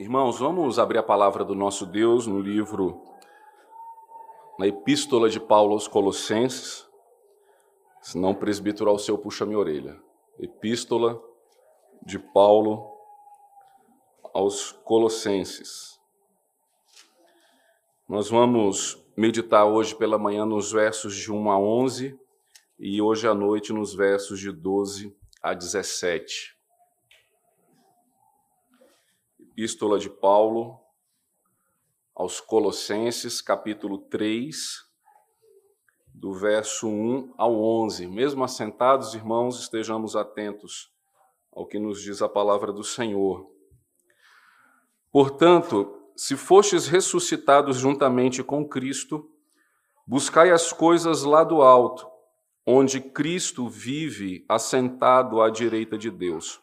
Irmãos, vamos abrir a palavra do nosso Deus no livro, na Epístola de Paulo aos Colossenses. Se não, presbítero ao seu puxa minha orelha. Epístola de Paulo aos Colossenses. Nós vamos meditar hoje pela manhã nos versos de 1 a 11 e hoje à noite nos versos de 12 a 17. Epístola de Paulo aos Colossenses, capítulo 3, do verso 1 ao 11. Mesmo assentados, irmãos, estejamos atentos ao que nos diz a palavra do Senhor. Portanto, se fostes ressuscitados juntamente com Cristo, buscai as coisas lá do alto, onde Cristo vive assentado à direita de Deus.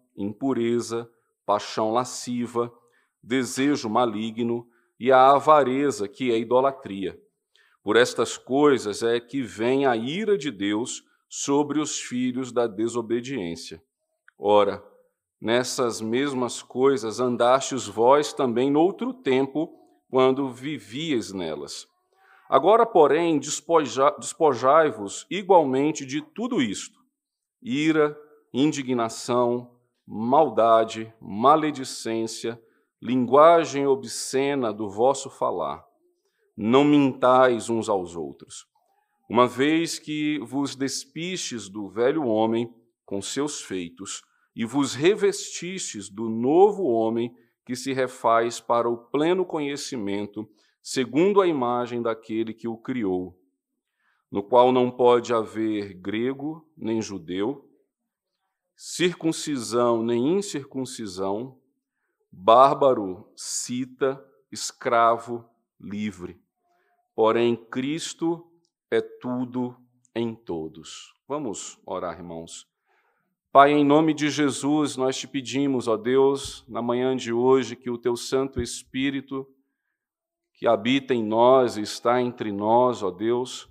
impureza, paixão lasciva, desejo maligno e a avareza, que é idolatria. Por estas coisas é que vem a ira de Deus sobre os filhos da desobediência. Ora, nessas mesmas coisas andastes vós também noutro tempo, quando vivíeis nelas. Agora, porém, despojai-vos igualmente de tudo isto: ira, indignação, maldade, maledicência, linguagem obscena do vosso falar. Não mintais uns aos outros, uma vez que vos despistes do velho homem com seus feitos e vos revestistes do novo homem que se refaz para o pleno conhecimento, segundo a imagem daquele que o criou, no qual não pode haver grego nem judeu, circuncisão nem incircuncisão, bárbaro, cita, escravo, livre. Porém, Cristo é tudo em todos. Vamos orar, irmãos. Pai, em nome de Jesus, nós te pedimos, ó Deus, na manhã de hoje, que o teu Santo Espírito, que habita em nós e está entre nós, ó Deus,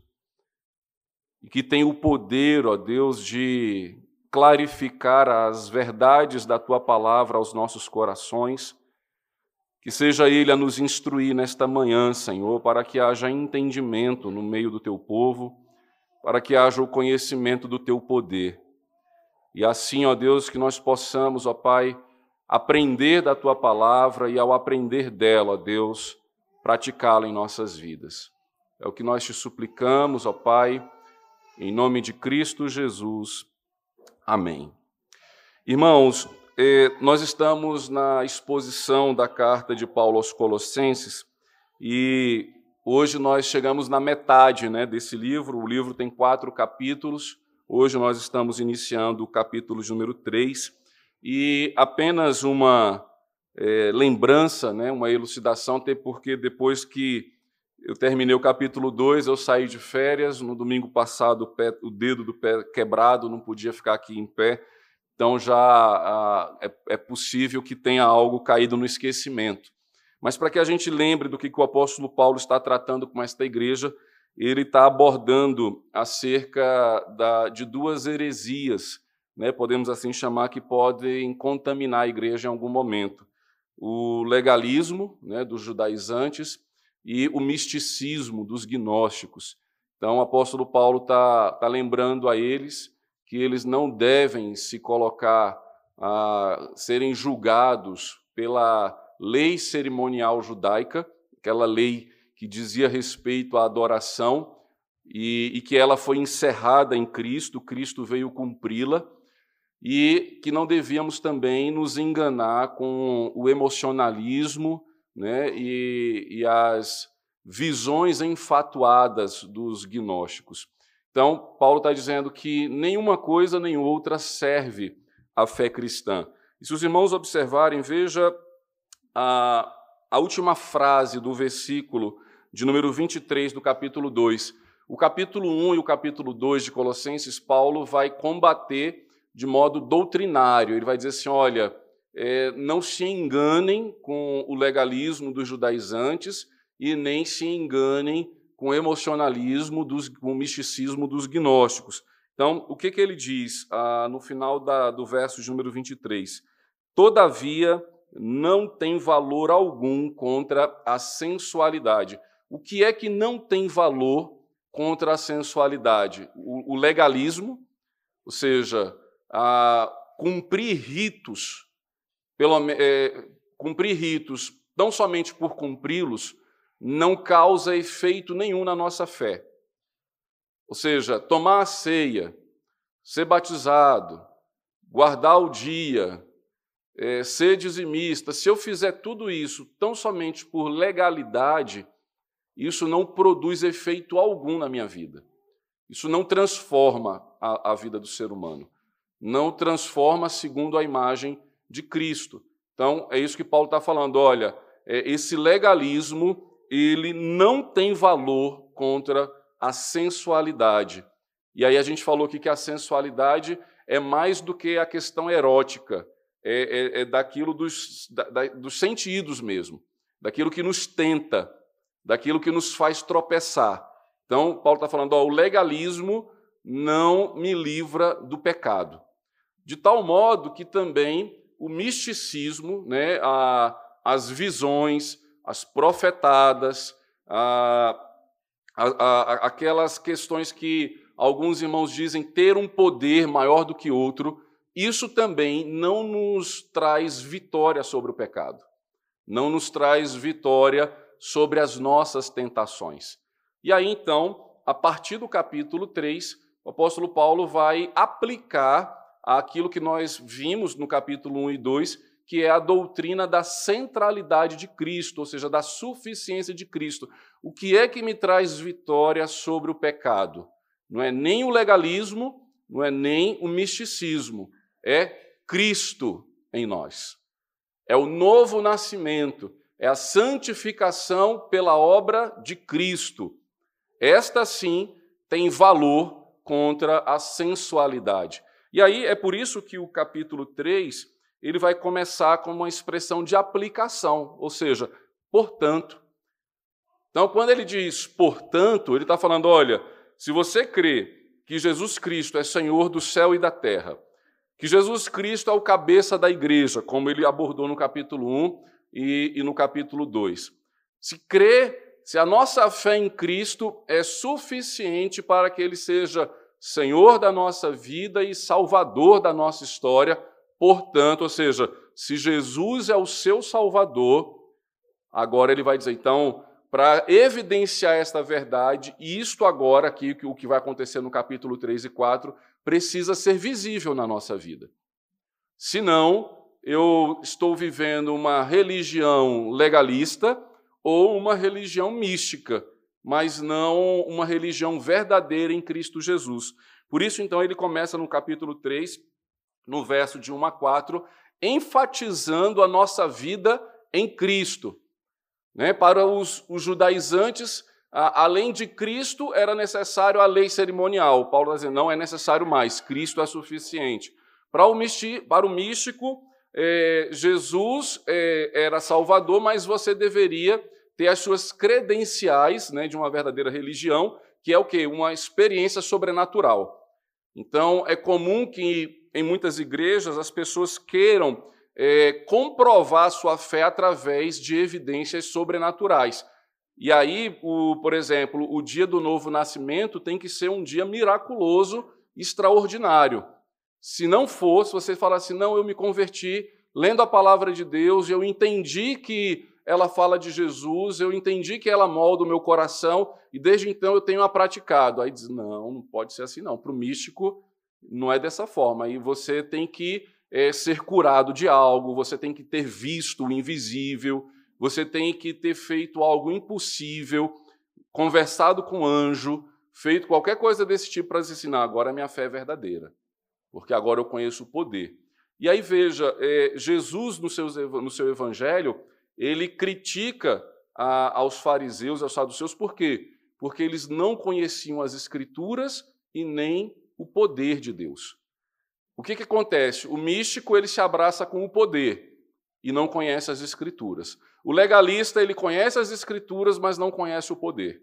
e que tem o poder, ó Deus, de clarificar as verdades da tua palavra aos nossos corações. Que seja Ele a nos instruir nesta manhã, Senhor, para que haja entendimento no meio do teu povo, para que haja o conhecimento do teu poder. E assim, ó Deus, que nós possamos, ó Pai, aprender da tua palavra e ao aprender dela, ó Deus, praticá-la em nossas vidas. É o que nós te suplicamos, ó Pai, em nome de Cristo Jesus. Amém. Irmãos, eh, nós estamos na exposição da carta de Paulo aos Colossenses e hoje nós chegamos na metade né, desse livro. O livro tem quatro capítulos. Hoje nós estamos iniciando o capítulo número 3 e apenas uma é, lembrança, né, uma elucidação, até porque depois que eu terminei o capítulo 2, eu saí de férias. No domingo passado, o, pé, o, dedo do pé quebrado, não podia ficar aqui em pé. Então já é, é, possível que tenha algo caído no esquecimento. Mas para que a gente lembre do que, que o apóstolo Paulo está tratando com esta igreja, ele está abordando acerca da, de duas heresias, né, podemos assim chamar, que podem contaminar a igreja em algum momento. O legalismo né, dos judaizantes e o misticismo dos gnósticos. Então, o apóstolo Paulo está tá lembrando a eles que eles não devem se colocar a serem julgados pela lei cerimonial judaica, aquela lei que dizia respeito à adoração e, e que ela foi encerrada em Cristo, Cristo veio cumpri-la, e que não devíamos também nos enganar com o emocionalismo né, e, e as visões enfatuadas dos gnósticos. Então, Paulo está dizendo que nenhuma coisa nem outra serve à fé cristã. E se os irmãos observarem, veja a, a última frase do versículo de número 23 do capítulo 2. O capítulo 1 e o capítulo 2 de Colossenses, Paulo vai combater de modo doutrinário. Ele vai dizer assim: olha, é, não se enganem com o legalismo dos judaizantes e nem se enganem com o emocionalismo, dos, com o misticismo dos gnósticos. Então, o que, que ele diz ah, no final da, do verso de número 23? Todavia, não tem valor algum contra a sensualidade. O que é que não tem valor contra a sensualidade? O, o legalismo, ou seja, a cumprir ritos, pelo, é, cumprir ritos, não somente por cumpri-los, não causa efeito nenhum na nossa fé. Ou seja, tomar a ceia, ser batizado, guardar o dia, é, ser dizimista, se eu fizer tudo isso tão somente por legalidade, isso não produz efeito algum na minha vida. Isso não transforma a, a vida do ser humano. Não transforma segundo a imagem de Cristo. Então, é isso que Paulo está falando. Olha, é, esse legalismo, ele não tem valor contra a sensualidade. E aí a gente falou aqui que a sensualidade é mais do que a questão erótica, é, é, é daquilo dos, da, dos sentidos mesmo, daquilo que nos tenta, daquilo que nos faz tropeçar. Então, Paulo está falando: ó, o legalismo não me livra do pecado. De tal modo que também o misticismo, né, a, as visões, as profetadas, a, a, aquelas questões que alguns irmãos dizem ter um poder maior do que outro, isso também não nos traz vitória sobre o pecado, não nos traz vitória sobre as nossas tentações. E aí então, a partir do capítulo 3, o apóstolo Paulo vai aplicar aquilo que nós vimos no capítulo 1 e 2, que é a doutrina da centralidade de Cristo, ou seja, da suficiência de Cristo. O que é que me traz vitória sobre o pecado? Não é nem o legalismo, não é nem o misticismo, é Cristo em nós. É o novo nascimento, é a santificação pela obra de Cristo. Esta sim tem valor contra a sensualidade. E aí é por isso que o capítulo 3, ele vai começar com uma expressão de aplicação, ou seja, portanto. Então, quando ele diz portanto, ele está falando: olha, se você crê que Jesus Cristo é Senhor do céu e da terra, que Jesus Cristo é o cabeça da igreja, como ele abordou no capítulo 1 e, e no capítulo 2. Se crê, se a nossa fé em Cristo é suficiente para que ele seja Senhor da nossa vida e Salvador da nossa história, portanto, ou seja, se Jesus é o seu Salvador, agora ele vai dizer, então, para evidenciar esta verdade, isto agora aqui, o que vai acontecer no capítulo 3 e 4, precisa ser visível na nossa vida. Senão, eu estou vivendo uma religião legalista ou uma religião mística, mas não uma religião verdadeira em Cristo Jesus. Por isso, então, ele começa no capítulo 3, no verso de 1 a 4, enfatizando a nossa vida em Cristo. Né? Para os, os judaizantes, a, além de Cristo, era necessário a lei cerimonial. Paulo está dizendo, não é necessário mais, Cristo é suficiente. Para o, místico, para o místico, é, Jesus é, era Salvador, mas você deveria ter as suas credenciais né, de uma verdadeira religião, que é o quê? Uma experiência sobrenatural. Então, é comum que em muitas igrejas as pessoas queiram é, comprovar sua fé através de evidências sobrenaturais. E aí, o, por exemplo, o dia do novo nascimento tem que ser um dia miraculoso, extraordinário. Se não for, se você falar assim, não, eu me converti lendo a palavra de Deus, eu entendi que ela fala de Jesus, eu entendi que ela molda o meu coração e desde então eu tenho a praticado. Aí diz, não, não pode ser assim não. Para o místico não é dessa forma. Aí você tem que é, ser curado de algo, você tem que ter visto o invisível, você tem que ter feito algo impossível, conversado com um anjo, feito qualquer coisa desse tipo para se ensinar. Agora a minha fé é verdadeira, porque agora eu conheço o poder. E aí veja, é, Jesus no seu, no seu evangelho, ele critica a, aos fariseus, aos saduceus, por quê? Porque eles não conheciam as Escrituras e nem o poder de Deus. O que, que acontece? O místico ele se abraça com o poder e não conhece as Escrituras. O legalista ele conhece as Escrituras, mas não conhece o poder.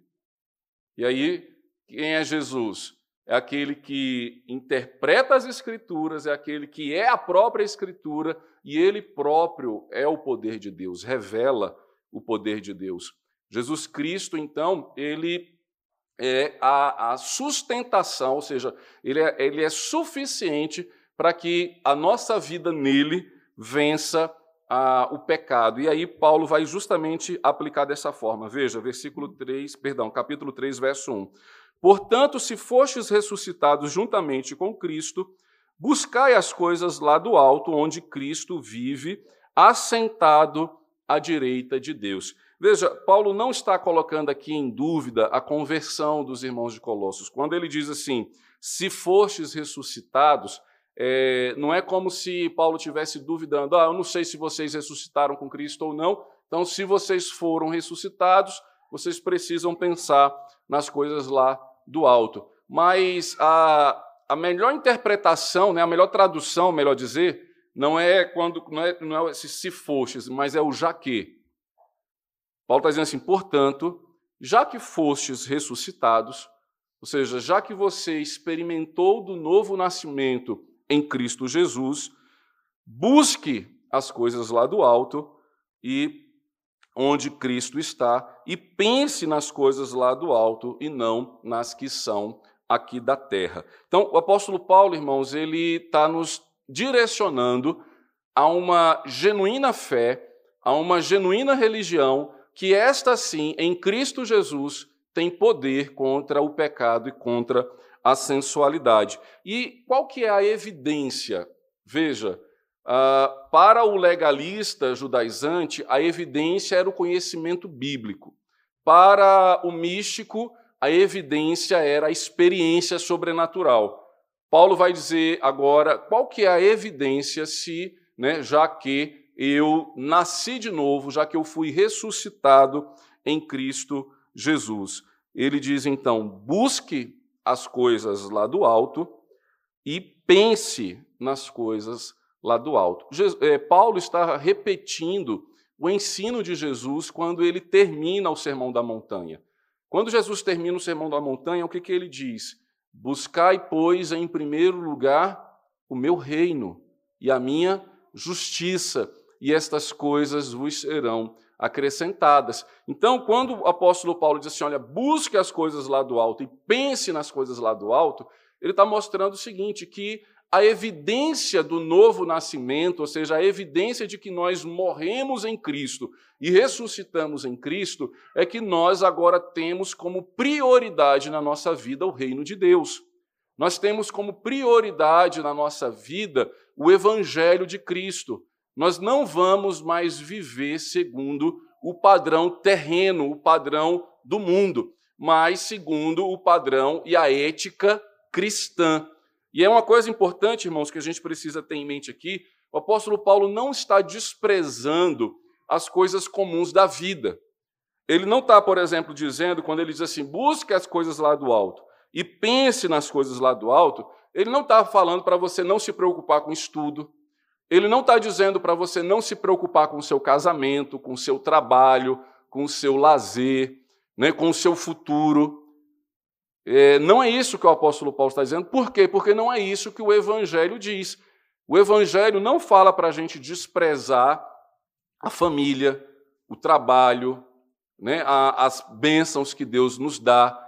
E aí, quem é Jesus? É aquele que interpreta as Escrituras, é aquele que é a própria Escritura e ele próprio é o poder de Deus, revela o poder de Deus. Jesus Cristo, então, ele é a, a sustentação, ou seja, ele é, ele é suficiente para que a nossa vida nele vença a, o pecado. E aí Paulo vai justamente aplicar dessa forma. Veja, versículo 3, perdão, capítulo 3, verso 1. Portanto, se fostes ressuscitados juntamente com Cristo, buscai as coisas lá do alto, onde Cristo vive, assentado à direita de Deus. Veja, Paulo não está colocando aqui em dúvida a conversão dos irmãos de Colossos. Quando ele diz assim, se fostes ressuscitados, é, não é como se Paulo tivesse duvidando, ah, eu não sei se vocês ressuscitaram com Cristo ou não, então se vocês foram ressuscitados, vocês precisam pensar nas coisas lá do alto. Mas a, a melhor interpretação, né, a melhor tradução, melhor dizer, não é quando não é, não é esse se fostes, mas é o já que. Paulo está dizendo assim, portanto, já que fostes ressuscitados, ou seja, já que você experimentou do novo nascimento em Cristo Jesus, busque as coisas lá do alto e onde Cristo está e pense nas coisas lá do alto e não nas que são aqui da terra. Então, o apóstolo Paulo, irmãos, ele está nos direcionando a uma genuína fé, a uma genuína religião, que esta sim, em Cristo Jesus, tem poder contra o pecado e contra a sensualidade. E qual que é a evidência? Veja, uh, para o legalista judaizante, a evidência era o conhecimento bíblico. Para o místico, a evidência era a experiência sobrenatural. Paulo vai dizer agora qual que é a evidência se, né, já que eu nasci de novo, já que eu fui ressuscitado em Cristo Jesus. Ele diz então: busque as coisas lá do alto e pense nas coisas lá do alto. Eh, Paulo está repetindo o ensino de Jesus quando ele termina o Sermão da Montanha. Quando Jesus termina o Sermão da Montanha, o que, que ele diz? Buscai, pois, em primeiro lugar o meu reino e a minha justiça, e estas coisas vos serão acrescentadas. Então, quando o apóstolo Paulo diz assim: olha, busque as coisas lá do alto e pense nas coisas lá do alto, ele está mostrando o seguinte: que a evidência do novo nascimento, ou seja, a evidência de que nós morremos em Cristo e ressuscitamos em Cristo, é que nós agora temos como prioridade na nossa vida o reino de Deus. Nós temos como prioridade na nossa vida o evangelho de Cristo nós não vamos mais viver segundo o padrão terreno, o padrão do mundo, mas segundo o padrão e a ética cristã. E é uma coisa importante, irmãos, que a gente precisa ter em mente aqui: o apóstolo Paulo não está desprezando as coisas comuns da vida. Ele não está, por exemplo, dizendo, quando ele diz assim, busque as coisas lá do alto e pense nas coisas lá do alto, ele não está falando para você não se preocupar com estudo, ele não está dizendo para você não se preocupar com o seu casamento, com o seu trabalho, com o seu lazer, né, com o seu futuro. É, não é isso que o apóstolo Paulo está dizendo. Por quê? Porque não é isso que o Evangelho diz. O Evangelho não fala para a gente desprezar a família, o trabalho, né, as bênçãos que Deus nos dá.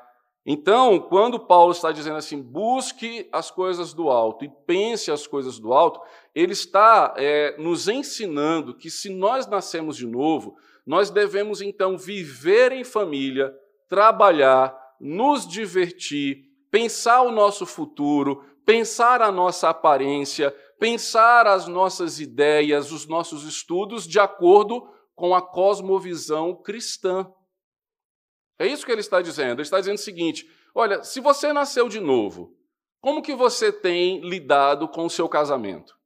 Então, quando Paulo está dizendo assim, busque as coisas do alto e pense as coisas do alto, ele está é, nos ensinando que se nós nascemos de novo, nós devemos então viver em família, trabalhar, nos divertir, pensar o nosso futuro, pensar a nossa aparência, pensar as nossas ideias, os nossos estudos de acordo com a cosmovisão cristã. É isso que ele está dizendo. Ele está dizendo o seguinte: olha, se você nasceu de novo, como que você tem lidado com o seu casamento?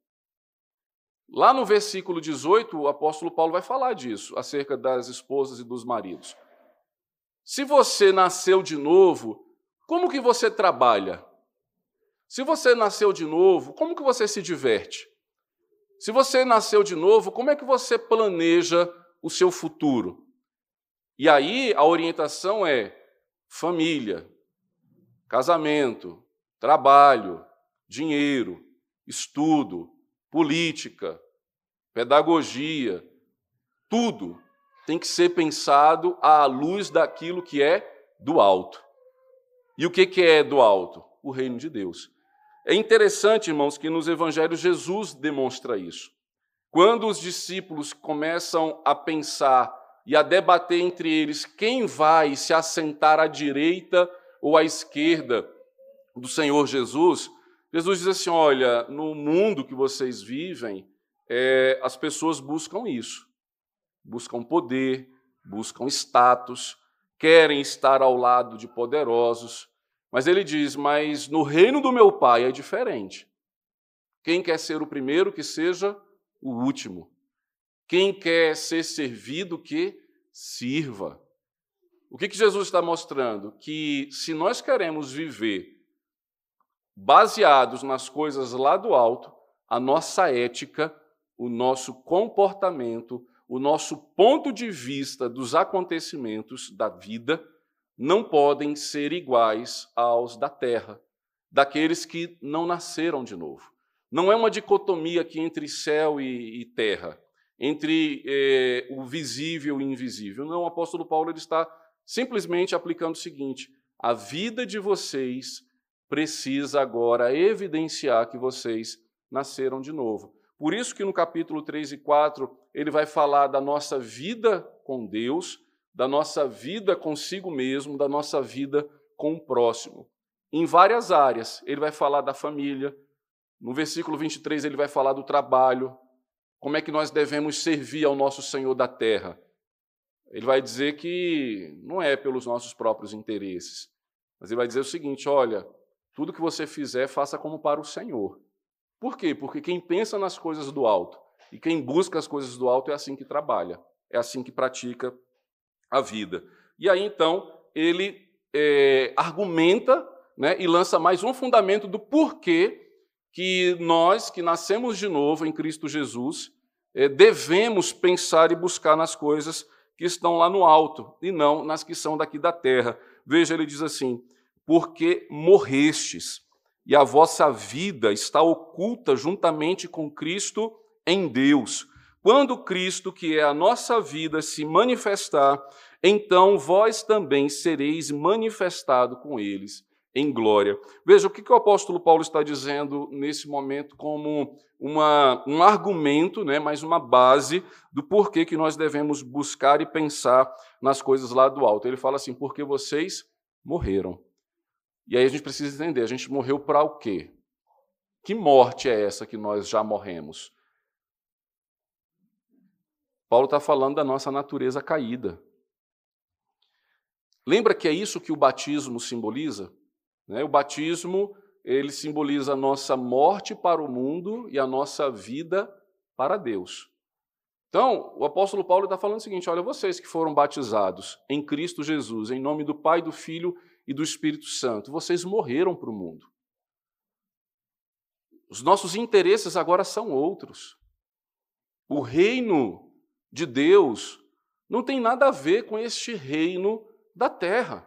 Lá no versículo 18, o apóstolo Paulo vai falar disso, acerca das esposas e dos maridos. Se você nasceu de novo, como que você trabalha? Se você nasceu de novo, como que você se diverte? Se você nasceu de novo, como é que você planeja o seu futuro? E aí a orientação é família, casamento, trabalho, dinheiro, estudo, política, pedagogia, tudo tem que ser pensado à luz daquilo que é do alto. E o que é do alto? O reino de Deus. É interessante, irmãos, que nos evangelhos Jesus demonstra isso. Quando os discípulos começam a pensar e a debater entre eles quem vai se assentar à direita ou à esquerda do Senhor Jesus, Jesus diz assim: olha, no mundo que vocês vivem, é, as pessoas buscam isso, buscam poder, buscam status, querem estar ao lado de poderosos. Mas ele diz: mas no reino do meu pai é diferente. Quem quer ser o primeiro, que seja o último. Quem quer ser servido, que sirva. O que, que Jesus está mostrando? Que se nós queremos viver baseados nas coisas lá do alto, a nossa ética, o nosso comportamento, o nosso ponto de vista dos acontecimentos da vida não podem ser iguais aos da terra, daqueles que não nasceram de novo. Não é uma dicotomia aqui entre céu e, e terra, entre eh, o visível e o invisível. Não, o apóstolo Paulo ele está simplesmente aplicando o seguinte: a vida de vocês precisa agora evidenciar que vocês nasceram de novo. Por isso que no capítulo 3 e 4 ele vai falar da nossa vida com Deus, da nossa vida consigo mesmo, da nossa vida com o próximo. Em várias áreas, ele vai falar da família. No versículo 23 ele vai falar do trabalho, como é que nós devemos servir ao nosso Senhor da terra. Ele vai dizer que não é pelos nossos próprios interesses, mas ele vai dizer o seguinte: olha, tudo que você fizer, faça como para o Senhor. Por quê? Porque quem pensa nas coisas do alto e quem busca as coisas do alto é assim que trabalha, é assim que pratica a vida. E aí, então, ele é, argumenta né, e lança mais um fundamento do porquê que nós, que nascemos de novo em Cristo Jesus, é, devemos pensar e buscar nas coisas que estão lá no alto e não nas que são daqui da terra. Veja, ele diz assim: porque morrestes, e a vossa vida está oculta juntamente com Cristo em Deus. Quando Cristo, que é a nossa vida, se manifestar, então vós também sereis manifestado com eles em glória. Veja o que, o apóstolo Paulo está dizendo nesse momento como uma, um argumento, né, mais uma base do porquê que nós devemos buscar e pensar nas coisas lá do alto. Ele fala assim: porque vocês morreram. E aí a gente precisa entender: a gente morreu para o quê? Que morte é essa que nós já morremos? Paulo está falando da nossa natureza caída. Lembra que é isso que o batismo simboliza? Né? O batismo ele simboliza a nossa morte para o mundo e a nossa vida para Deus. Então, o apóstolo Paulo está falando o seguinte: olha, vocês que foram batizados em Cristo Jesus, em nome do Pai, do Filho e do Espírito Santo. Vocês morreram para o mundo. Os nossos interesses agora são outros. O reino de Deus não tem nada a ver com este reino da terra.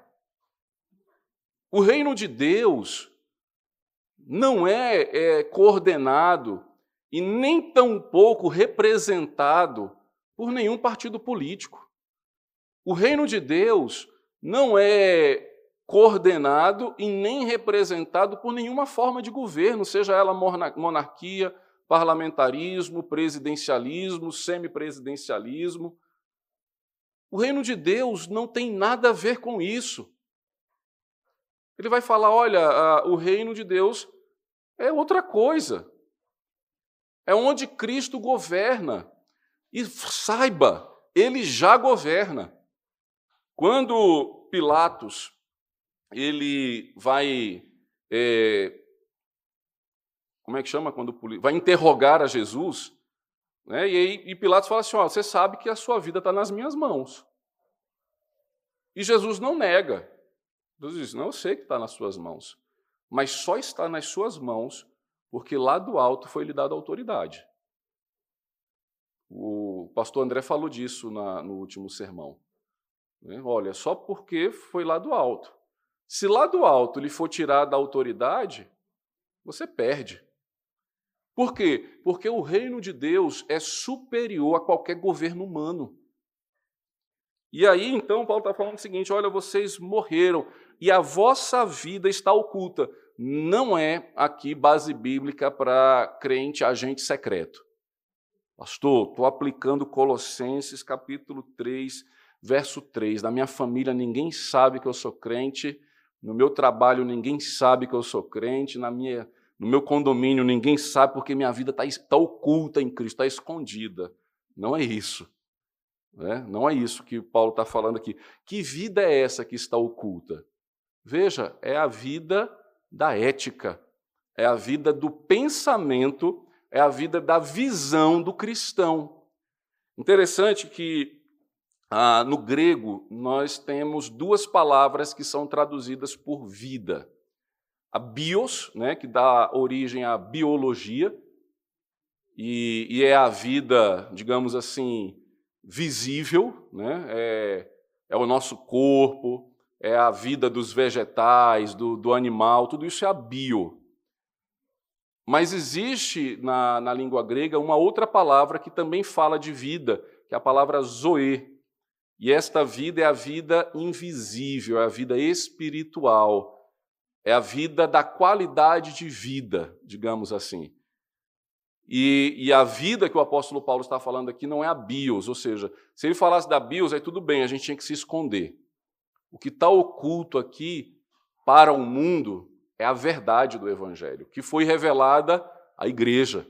O reino de Deus não é, é coordenado e nem tampouco representado por nenhum partido político. O reino de Deus não é coordenado e nem representado por nenhuma forma de governo, seja ela monarquia, parlamentarismo, presidencialismo, semipresidencialismo. O reino de Deus não tem nada a ver com isso. Ele vai falar: olha, o reino de Deus é outra coisa. É onde Cristo governa. E saiba, ele já governa. Quando Pilatos ele vai. É, como é que chama quando vai interrogar a Jesus? Né? E, aí, e Pilatos fala assim: ó, você sabe que a sua vida está nas minhas mãos. E Jesus não nega. Jesus diz: não, eu sei que está nas suas mãos, mas só está nas suas mãos porque lá do alto foi lhe dada autoridade. O pastor André falou disso na, no último sermão. Né? Olha, só porque foi lá do alto. Se lá do alto lhe for tirada a autoridade, você perde. Por quê? Porque o reino de Deus é superior a qualquer governo humano. E aí, então, Paulo está falando o seguinte: olha, vocês morreram e a vossa vida está oculta. Não é aqui base bíblica para crente agente secreto. Pastor, estou aplicando Colossenses capítulo 3, verso 3. Na minha família ninguém sabe que eu sou crente, no meu trabalho ninguém sabe que eu sou crente, na minha no meu condomínio ninguém sabe porque minha vida está tá oculta em Cristo, está escondida. Não é isso. Né? Não é isso que Paulo está falando aqui. Que vida é essa que está oculta? Veja, é a vida da ética, é a vida do pensamento, é a vida da visão do cristão. Interessante que ah, no grego nós temos duas palavras que são traduzidas por vida a bios, né, que dá origem à biologia, e, e é a vida, digamos assim, visível, né, é, é o nosso corpo, é a vida dos vegetais, do, do animal, tudo isso é a bio. Mas existe na, na língua grega uma outra palavra que também fala de vida, que é a palavra zoe. E esta vida é a vida invisível, é a vida espiritual é a vida da qualidade de vida, digamos assim. E, e, a vida que o apóstolo Paulo está falando aqui não é a bios, ou seja, se ele falasse da bios, aí tudo bem, a gente tinha que se esconder. O que está oculto aqui para o mundo é a verdade do Evangelho, que foi revelada à igreja,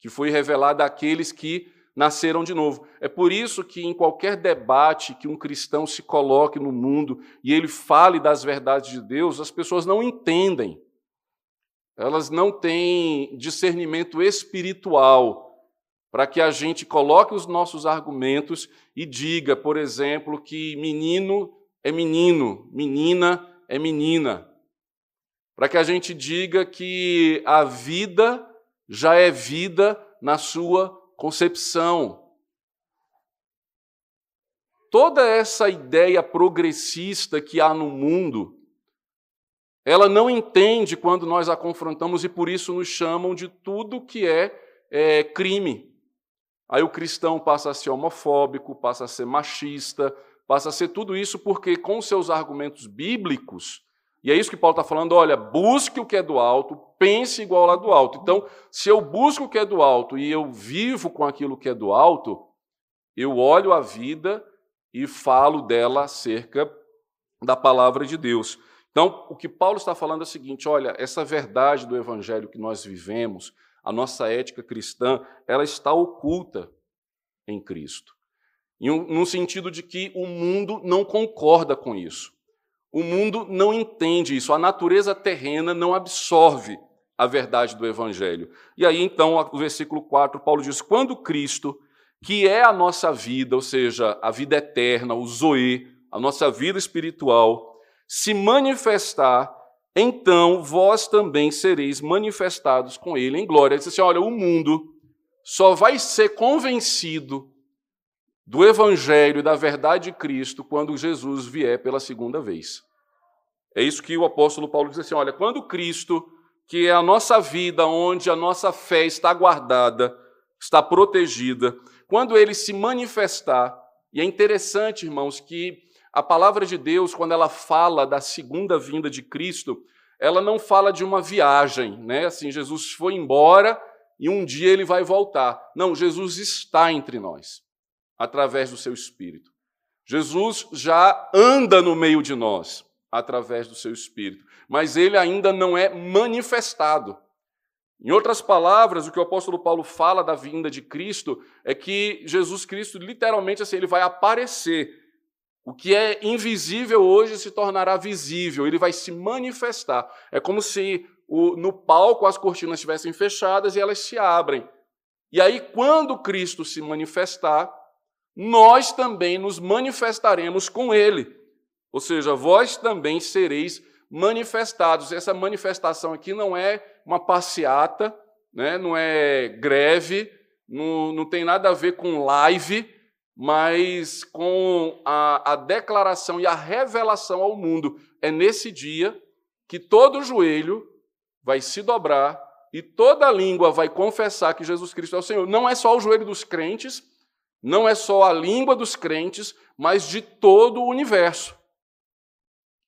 que foi revelada àqueles que nasceram de novo. É por isso que em qualquer debate que um cristão se coloque no mundo e ele fale das verdades de Deus, as pessoas não entendem. Elas não têm discernimento espiritual para que a gente coloque os nossos argumentos e diga, por exemplo, que menino é menino, menina é menina. Para que a gente diga que a vida já é vida na sua concepção. Toda essa ideia progressista que há no mundo, ela não entende quando nós a confrontamos e por isso nos chamam de tudo que é, é crime. Aí o cristão passa a ser homofóbico, passa a ser machista, passa a ser tudo isso porque, com seus argumentos bíblicos, e é isso que Paulo está falando: olha, busque o que é do alto, pense igual lá do alto. Então, se eu busco o que é do alto e eu vivo com aquilo que é do alto, eu olho a vida e falo dela acerca da palavra de Deus. Então, o que Paulo está falando é o seguinte: olha, essa verdade do evangelho que nós vivemos, a nossa ética cristã, ela está oculta em Cristo. No sentido de que o mundo não concorda com isso. O mundo não entende isso, a natureza terrena não absorve a verdade do Evangelho. E aí, então, o versículo 4, Paulo diz: quando Cristo, que é a nossa vida, ou seja, a vida eterna, o Zoe, a nossa vida espiritual, se manifestar, então vós também sereis manifestados com Ele em glória. Ele diz assim: olha, o mundo só vai ser convencido do Evangelho e da verdade de Cristo quando Jesus vier pela segunda vez. É isso que o apóstolo Paulo diz assim: olha, quando Cristo, que é a nossa vida, onde a nossa fé está guardada, está protegida, quando ele se manifestar, e é interessante, irmãos, que a palavra de Deus, quando ela fala da segunda vinda de Cristo, ela não fala de uma viagem, né? Assim, Jesus foi embora e um dia ele vai voltar. Não, Jesus está entre nós através do seu Espírito. Jesus já anda no meio de nós através do seu Espírito, mas ele ainda não é manifestado. Em outras palavras, o que o apóstolo Paulo fala da vinda de Cristo é que Jesus Cristo, literalmente, assim, ele vai aparecer. O que é invisível hoje se tornará visível, ele vai se manifestar. É como se o, no palco as cortinas estivessem fechadas e elas se abrem. E aí, quando Cristo se manifestar, nós também nos manifestaremos com Ele. Ou seja, vós também sereis manifestados. Essa manifestação aqui não é uma passeata, né? não é greve, não, não tem nada a ver com live, mas com a, a declaração e a revelação ao mundo. É nesse dia que todo joelho vai se dobrar e toda língua vai confessar que Jesus Cristo é o Senhor. Não é só o joelho dos crentes, não é só a língua dos crentes, mas de todo o universo.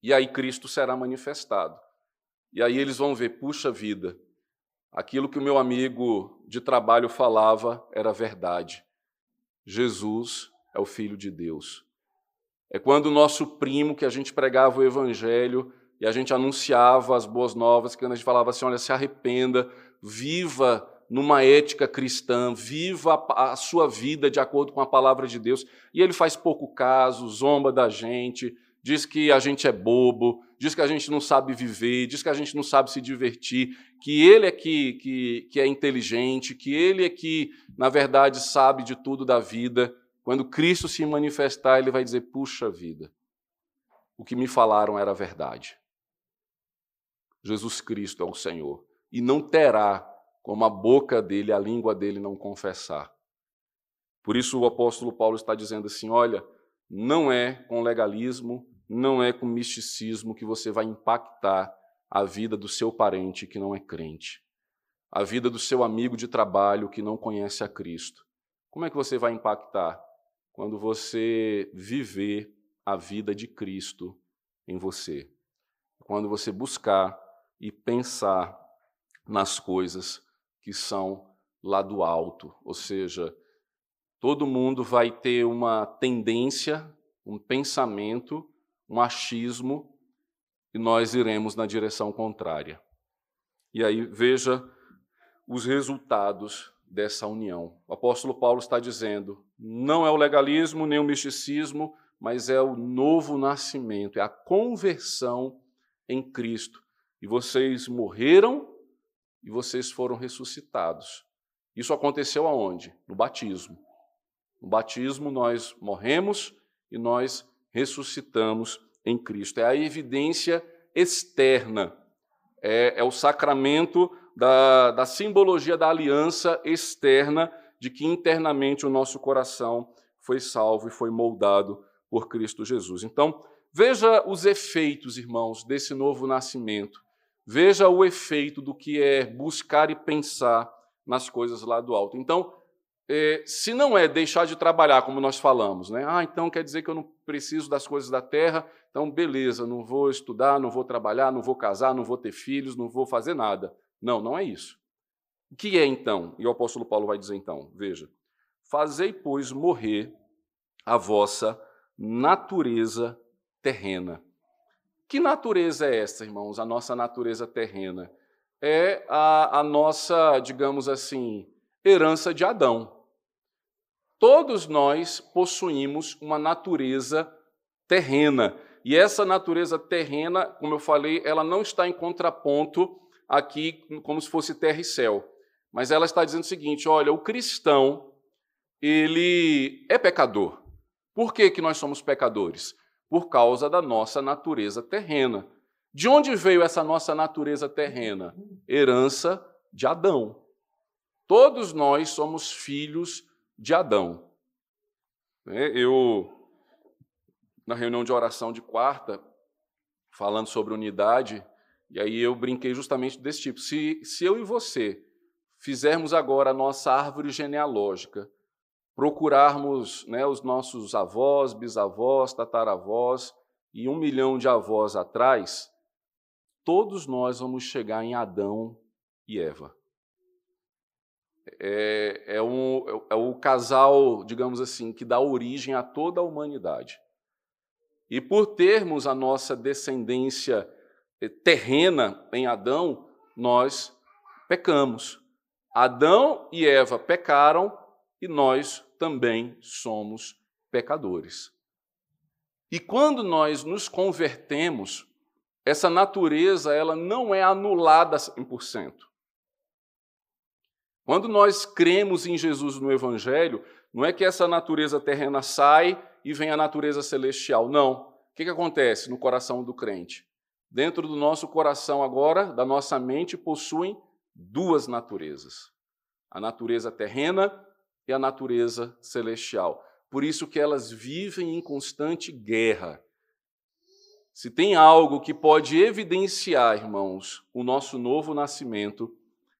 E aí Cristo será manifestado. E aí eles vão ver, puxa vida, aquilo que o meu amigo de trabalho falava era verdade. Jesus é o Filho de Deus. É quando o nosso primo, que a gente pregava o Evangelho e a gente anunciava as boas novas, que a gente falava assim: olha, se arrependa, viva numa ética cristã, viva a sua vida de acordo com a palavra de Deus. E ele faz pouco caso, zomba da gente, diz que a gente é bobo, diz que a gente não sabe viver, diz que a gente não sabe se divertir, que ele é que, que, que é inteligente, que ele é que, na verdade, sabe de tudo da vida. Quando Cristo se manifestar, ele vai dizer: puxa vida, o que me falaram era verdade. Jesus Cristo é o Senhor. E não terá como a boca dele, a língua dele não confessar. Por isso o apóstolo Paulo está dizendo assim: olha, não é com legalismo, não é com misticismo que você vai impactar a vida do seu parente que não é crente, a vida do seu amigo de trabalho que não conhece a Cristo. Como é que você vai impactar? Quando você viver a vida de Cristo em você. Quando você buscar e pensar nas coisas que são lá do alto, ou seja, todo mundo vai ter uma tendência, um pensamento, um achismo, e nós iremos na direção contrária. E aí veja os resultados dessa união. O apóstolo Paulo está dizendo: não é o legalismo nem o misticismo, mas é o novo nascimento, é a conversão em Cristo. E vocês morreram e vocês foram ressuscitados. Isso aconteceu aonde? No batismo. No batismo nós morremos e nós ressuscitamos em Cristo. É a evidência externa, é, é o sacramento da, da simbologia da aliança externa de que internamente o nosso coração foi salvo e foi moldado por Cristo Jesus. Então, veja os efeitos, irmãos, desse novo nascimento. Veja o efeito do que é buscar e pensar nas coisas lá do alto. Então, é, se não é deixar de trabalhar, como nós falamos, né? Ah, então quer dizer que eu não preciso das coisas da terra, então beleza, não vou estudar, não vou trabalhar, não vou casar, não vou ter filhos, não vou fazer nada. Não, não é isso. O que é então? E o apóstolo Paulo vai dizer então, veja, fazei, pois, morrer a vossa natureza terrena. Que natureza é essa, irmãos? A nossa natureza terrena. É a, a nossa, digamos assim, herança de Adão. Todos nós possuímos uma natureza terrena. E essa natureza terrena, como eu falei, ela não está em contraponto aqui como se fosse terra e céu. Mas ela está dizendo o seguinte: olha, o cristão, ele é pecador. Por que, que nós somos pecadores? por causa da nossa natureza terrena. De onde veio essa nossa natureza terrena? Herança de Adão. Todos nós somos filhos de Adão. É, eu, na reunião de oração de quarta, falando sobre unidade, e aí eu brinquei justamente desse tipo. Se, se eu e você fizermos agora a nossa árvore genealógica, procurarmos né, os nossos avós, bisavós, tataravós e um milhão de avós atrás, todos nós vamos chegar em Adão e Eva. É, é, um, é o casal, digamos assim, que dá origem a toda a humanidade. E por termos a nossa descendência eh, terrena em Adão, nós pecamos. Adão e Eva pecaram e nós também somos pecadores. E quando nós nos convertemos, essa natureza ela não é anulada 100%. Quando nós cremos em Jesus no Evangelho, não é que essa natureza terrena sai e vem a natureza celestial. Não. O que, que acontece no coração do crente? Dentro do nosso coração agora, da nossa mente, possuem duas naturezas: a natureza terrena e a natureza celestial. Por isso que elas vivem em constante guerra. Se tem algo que pode evidenciar, irmãos, o nosso novo nascimento,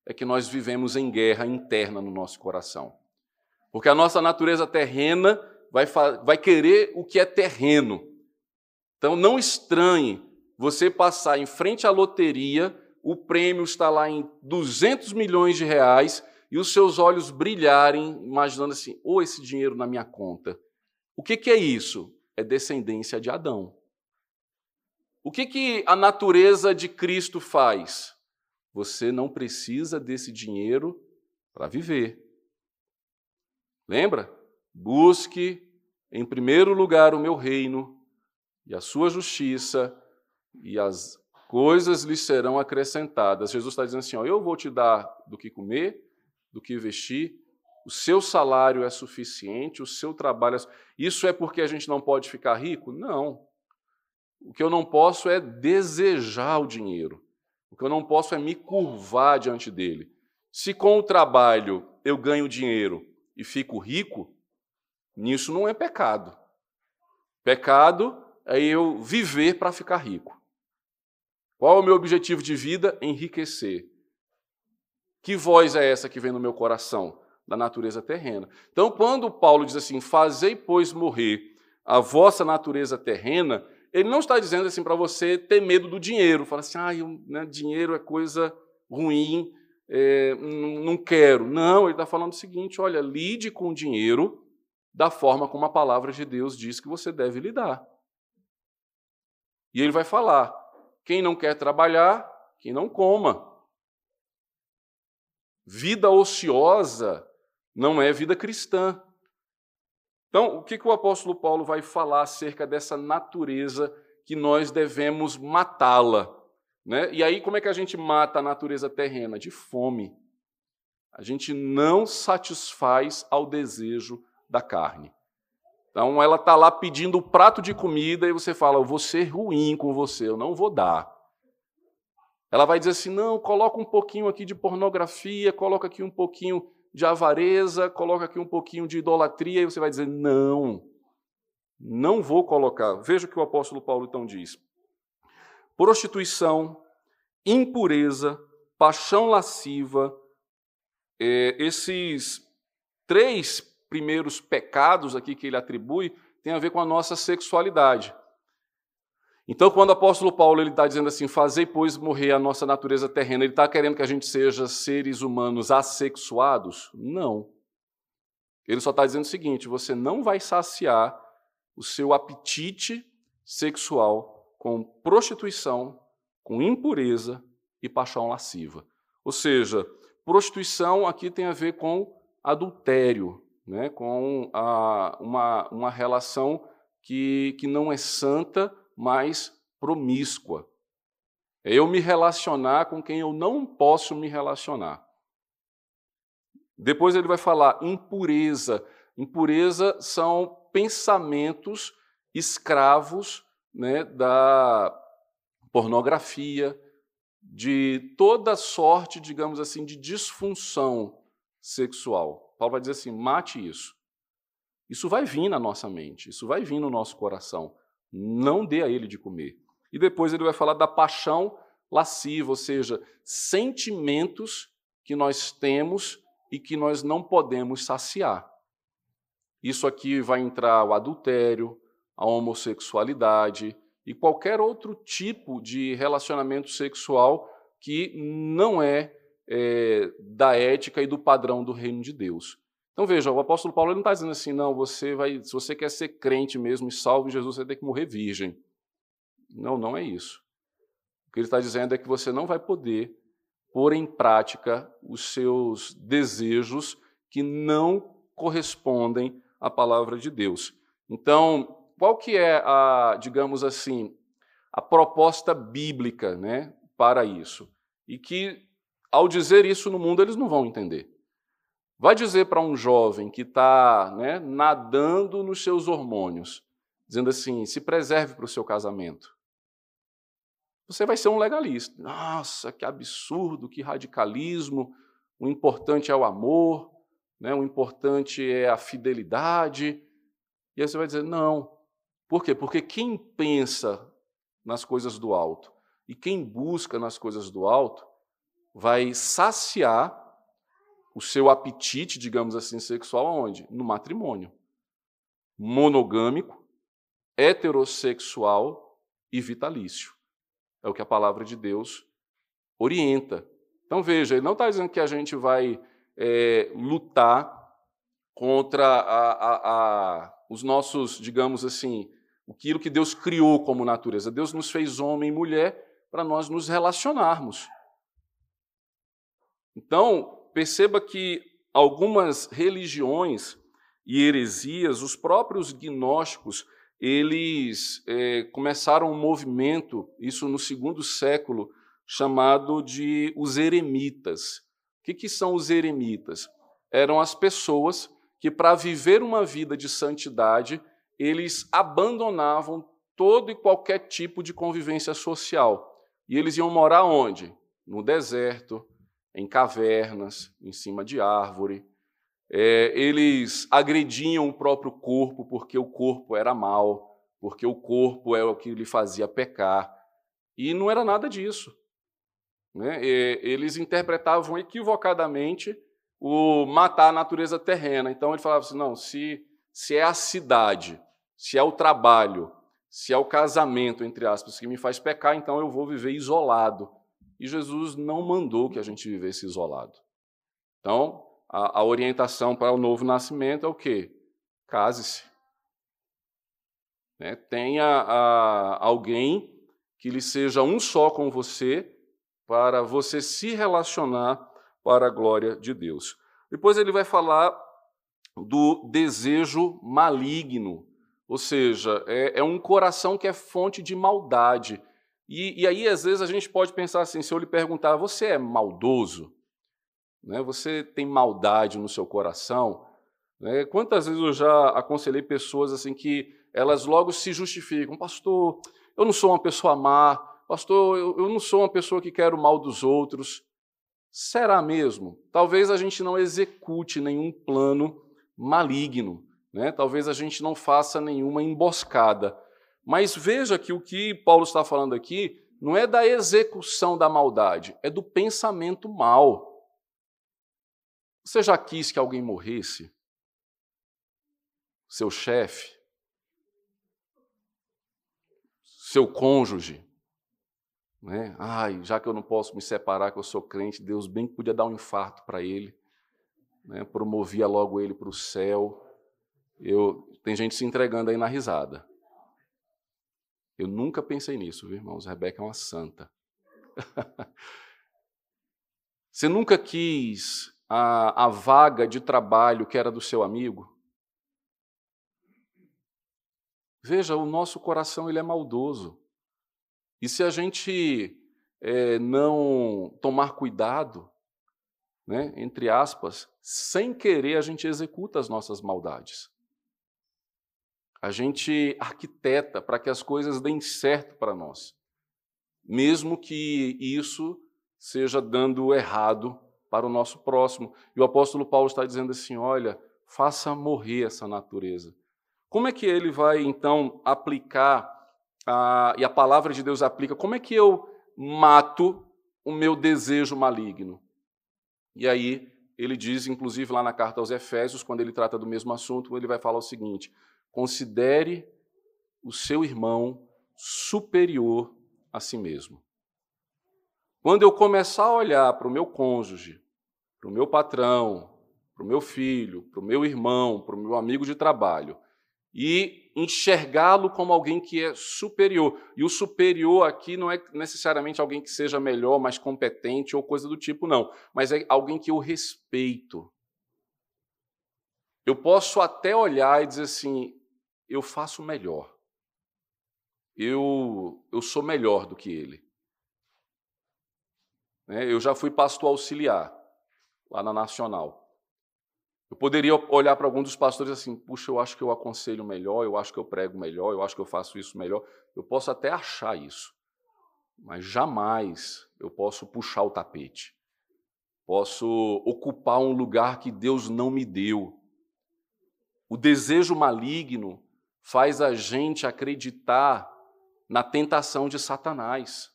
é que nós vivemos em guerra interna no nosso coração. Porque a nossa natureza terrena vai, vai querer o que é terreno. Então não estranhe você passar em frente à loteria, o prêmio está lá em 200 milhões de reais e os seus olhos brilharem, imaginando assim: ou oh, esse dinheiro na minha conta. O que, que é isso? É descendência de Adão. O que, que a natureza de Cristo faz? Você não precisa desse dinheiro para viver. Lembra? Busque em primeiro lugar o meu reino e a sua justiça, e as coisas lhe serão acrescentadas. Jesus está dizendo assim: ó, eu vou te dar do que comer, do que vestir, o seu salário é suficiente, o seu trabalho é. Isso é porque a gente não pode ficar rico? Não. O que eu não posso é desejar o dinheiro. O que eu não posso é me curvar diante dele. Se com o trabalho eu ganho dinheiro e fico rico, nisso não é pecado. Pecado é eu viver para ficar rico. Qual é o meu objetivo de vida? Enriquecer. Que voz é essa que vem no meu coração? Da natureza terrena. Então, quando Paulo diz assim: Fazei, pois, morrer a vossa natureza terrena, ele não está dizendo assim para você ter medo do dinheiro, fala assim, ah, eu, né, dinheiro é coisa ruim, é, não quero. Não, ele está falando o seguinte: olha, lide com o dinheiro da forma como a palavra de Deus diz que você deve lidar. E ele vai falar: quem não quer trabalhar, que não coma. Vida ociosa não é vida cristã. Então, o que, que o apóstolo Paulo vai falar acerca dessa natureza que nós devemos matá-la? Né? E aí, como é que a gente mata a natureza terrena? De fome. A gente não satisfaz ao desejo da carne. Então, ela está lá pedindo o prato de comida e você fala: Eu vou ser ruim com você, eu não vou dar. Ela vai dizer assim: Não, coloca um pouquinho aqui de pornografia, coloca aqui um pouquinho de avareza, coloca aqui um pouquinho de idolatria, e você vai dizer: não, não vou colocar. Veja o que o apóstolo Paulo então diz: prostituição, impureza, paixão lasciva, é, esses três primeiros pecados aqui que ele atribui têm a ver com a nossa sexualidade. Então, quando o apóstolo Paulo está dizendo assim, fazei, pois, morrer a nossa natureza terrena, ele está querendo que a gente seja seres humanos assexuados? Não. Ele só está dizendo o seguinte: você não vai saciar o seu apetite sexual com prostituição, com impureza e paixão lasciva. Ou seja, prostituição aqui tem a ver com adultério, né? com a, uma, uma relação que, que não é santa mais promíscua. É eu me relacionar com quem eu não posso me relacionar. Depois ele vai falar impureza. Impureza são pensamentos escravos né, da pornografia, de toda sorte, digamos assim, de disfunção sexual. Paulo vai dizer assim: mate isso. Isso vai vir na nossa mente, isso vai vir no nosso coração não dê a ele de comer. E depois ele vai falar da paixão lasciva, ou seja, sentimentos que nós temos e que nós não podemos saciar. Isso aqui vai entrar o adultério, a homossexualidade e qualquer outro tipo de relacionamento sexual que não é, é da ética e do padrão do reino de Deus. Então veja, o apóstolo Paulo não está dizendo assim, não, você vai, se você quer ser crente mesmo e salvo em Jesus, você tem que morrer virgem. Não, não é isso. O que ele está dizendo é que você não vai poder pôr em prática os seus desejos que não correspondem à palavra de Deus. Então, qual que é a, digamos assim, a proposta bíblica, né, para isso? E que ao dizer isso no mundo eles não vão entender. Vai dizer para um jovem que está né, nadando nos seus hormônios, dizendo assim: se preserve para o seu casamento. Você vai ser um legalista. Nossa, que absurdo, que radicalismo. O importante é o amor, né? o importante é a fidelidade. E aí você vai dizer: não. Por quê? Porque quem pensa nas coisas do alto e quem busca nas coisas do alto vai saciar o seu apetite, digamos assim, sexual aonde? No matrimônio. Monogâmico, heterossexual e vitalício. É o que a palavra de Deus orienta. Então veja, ele não está dizendo que a gente vai é, lutar contra a, a, a, os nossos, digamos assim, aquilo que Deus criou como natureza. Deus nos fez homem e mulher para nós nos relacionarmos. Então, perceba que algumas religiões e heresias, os próprios gnósticos, eles é, começaram um movimento, isso no segundo século, chamado de os eremitas. O que, que são os eremitas? Eram as pessoas que, para viver uma vida de santidade, eles abandonavam todo e qualquer tipo de convivência social. E eles iam morar onde? No deserto, em cavernas, em cima de árvore. É, eles agrediam o próprio corpo porque o corpo era mal, porque o corpo é o que lhe fazia pecar. E não era nada disso. Né? Eles interpretavam equivocadamente o matar a natureza terrena. Então ele falava assim: não, se, se é a cidade, se é o trabalho, se é o casamento, entre aspas, que me faz pecar, então eu vou viver isolado. E Jesus não mandou que a gente vivesse isolado. Então, a, a orientação para o novo nascimento é o quê? Case-se. Né? Tenha a, alguém que lhe seja um só com você, para você se relacionar para a glória de Deus. Depois ele vai falar do desejo maligno, ou seja, é, é um coração que é fonte de maldade. E, e, aí, às vezes, a gente pode pensar assim: se eu lhe perguntar, você é maldoso? Né? Você tem maldade no seu coração? Né? Quantas vezes eu já aconselhei pessoas assim que elas logo se justificam: Pastor, eu não sou uma pessoa má, Pastor, eu, eu não sou uma pessoa que quer o mal dos outros. Será mesmo? Talvez a gente não execute nenhum plano maligno, né? talvez a gente não faça nenhuma emboscada mas veja que o que Paulo está falando aqui não é da execução da maldade, é do pensamento mal. Você já quis que alguém morresse? Seu chefe? Seu cônjuge? Né? Ai, já que eu não posso me separar, que eu sou crente, Deus bem que podia dar um infarto para ele, né? promovia logo ele para o céu. Eu, tem gente se entregando aí na risada. Eu nunca pensei nisso, viu, irmãos? Rebeca é uma santa. Você nunca quis a, a vaga de trabalho que era do seu amigo? Veja, o nosso coração ele é maldoso. E se a gente é, não tomar cuidado, né, entre aspas, sem querer a gente executa as nossas maldades. A gente arquiteta para que as coisas deem certo para nós, mesmo que isso seja dando errado para o nosso próximo. E o apóstolo Paulo está dizendo assim: olha, faça morrer essa natureza. Como é que ele vai então aplicar, a, e a palavra de Deus aplica, como é que eu mato o meu desejo maligno? E aí ele diz, inclusive lá na carta aos Efésios, quando ele trata do mesmo assunto, ele vai falar o seguinte: Considere o seu irmão superior a si mesmo. Quando eu começar a olhar para o meu cônjuge, para o meu patrão, para o meu filho, para o meu irmão, para o meu amigo de trabalho, e enxergá-lo como alguém que é superior. E o superior aqui não é necessariamente alguém que seja melhor, mais competente ou coisa do tipo, não, mas é alguém que eu respeito. Eu posso até olhar e dizer assim: eu faço melhor. Eu, eu sou melhor do que ele. Né, eu já fui pastor auxiliar lá na Nacional. Eu poderia olhar para algum dos pastores assim, puxa, eu acho que eu aconselho melhor, eu acho que eu prego melhor, eu acho que eu faço isso melhor. Eu posso até achar isso, mas jamais eu posso puxar o tapete. Posso ocupar um lugar que Deus não me deu. O desejo maligno faz a gente acreditar na tentação de Satanás.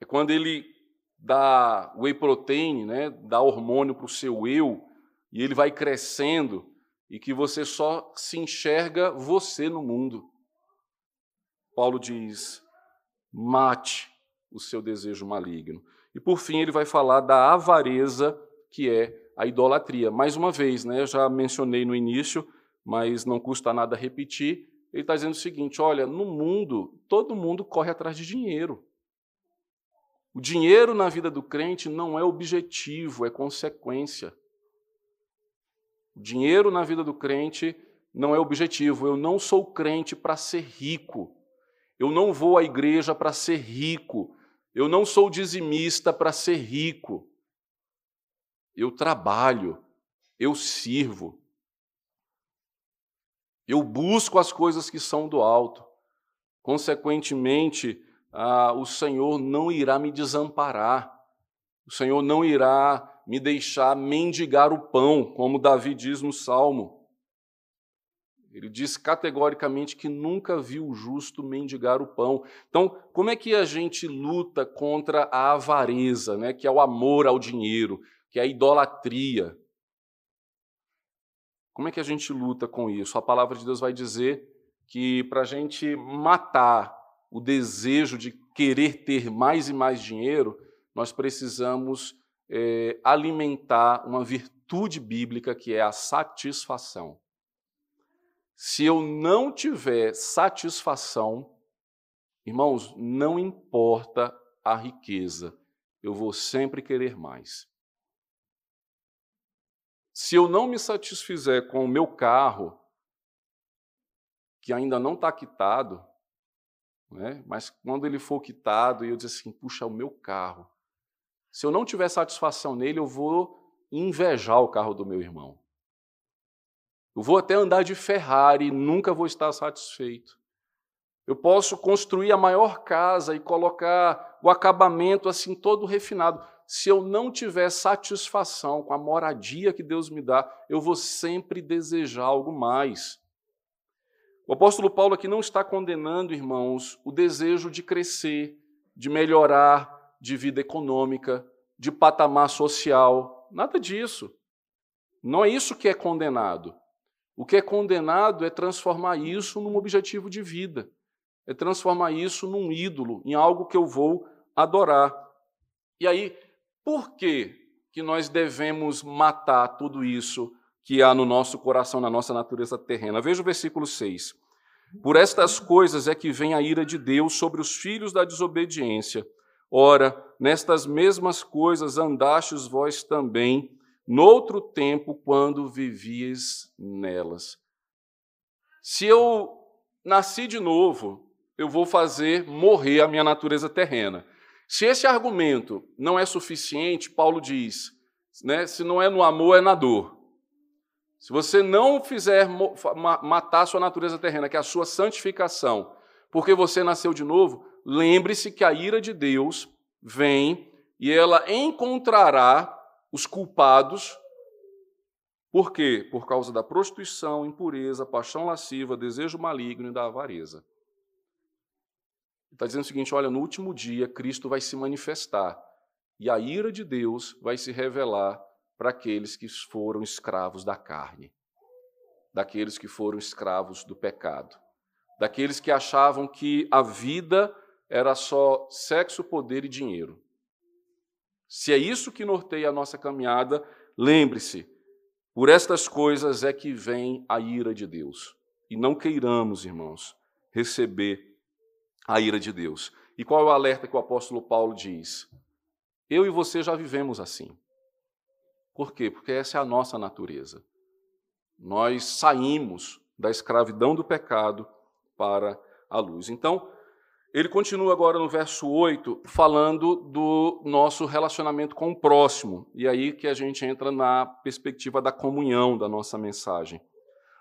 É quando ele dá whey protein, né, dá hormônio para o seu eu, e ele vai crescendo, e que você só se enxerga você no mundo. Paulo diz: mate o seu desejo maligno. E por fim, ele vai falar da avareza, que é a idolatria. Mais uma vez, né, eu já mencionei no início, mas não custa nada repetir. Ele está dizendo o seguinte: olha, no mundo, todo mundo corre atrás de dinheiro. O dinheiro na vida do crente não é objetivo, é consequência. O dinheiro na vida do crente não é objetivo. Eu não sou crente para ser rico. Eu não vou à igreja para ser rico. Eu não sou dizimista para ser rico. Eu trabalho, eu sirvo. Eu busco as coisas que são do alto. Consequentemente, ah, o Senhor não irá me desamparar, o Senhor não irá me deixar mendigar o pão, como Davi diz no Salmo. Ele diz categoricamente que nunca viu o justo mendigar o pão. Então, como é que a gente luta contra a avareza, né, que é o amor ao dinheiro, que é a idolatria? Como é que a gente luta com isso? A palavra de Deus vai dizer que para a gente matar o desejo de querer ter mais e mais dinheiro, nós precisamos é, alimentar uma virtude bíblica que é a satisfação. Se eu não tiver satisfação, irmãos, não importa a riqueza, eu vou sempre querer mais. Se eu não me satisfizer com o meu carro, que ainda não está quitado, né? Mas quando ele for quitado e eu dizer assim, puxa, o meu carro. Se eu não tiver satisfação nele, eu vou invejar o carro do meu irmão. Eu vou até andar de Ferrari e nunca vou estar satisfeito. Eu posso construir a maior casa e colocar o acabamento assim todo refinado. Se eu não tiver satisfação com a moradia que Deus me dá, eu vou sempre desejar algo mais. O apóstolo Paulo aqui não está condenando, irmãos, o desejo de crescer, de melhorar de vida econômica, de patamar social. Nada disso. Não é isso que é condenado. O que é condenado é transformar isso num objetivo de vida, é transformar isso num ídolo, em algo que eu vou adorar. E aí, por que, que nós devemos matar tudo isso que há no nosso coração, na nossa natureza terrena. Veja o versículo 6. Por estas coisas é que vem a ira de Deus sobre os filhos da desobediência. Ora, nestas mesmas coisas andastes vós também, noutro tempo, quando vivias nelas. Se eu nasci de novo, eu vou fazer morrer a minha natureza terrena. Se esse argumento não é suficiente, Paulo diz, né, se não é no amor, é na dor. Se você não fizer matar a sua natureza terrena, que é a sua santificação, porque você nasceu de novo, lembre-se que a ira de Deus vem e ela encontrará os culpados. Por quê? Por causa da prostituição, impureza, paixão lasciva, desejo maligno e da avareza. Está dizendo o seguinte: olha, no último dia Cristo vai se manifestar e a ira de Deus vai se revelar para aqueles que foram escravos da carne, daqueles que foram escravos do pecado, daqueles que achavam que a vida era só sexo, poder e dinheiro. Se é isso que norteia a nossa caminhada, lembre-se, por estas coisas é que vem a ira de Deus. E não queiramos, irmãos, receber a ira de Deus. E qual é o alerta que o apóstolo Paulo diz? Eu e você já vivemos assim. Por quê? Porque essa é a nossa natureza. Nós saímos da escravidão do pecado para a luz. Então, Ele continua agora no verso 8, falando do nosso relacionamento com o próximo. E aí que a gente entra na perspectiva da comunhão da nossa mensagem.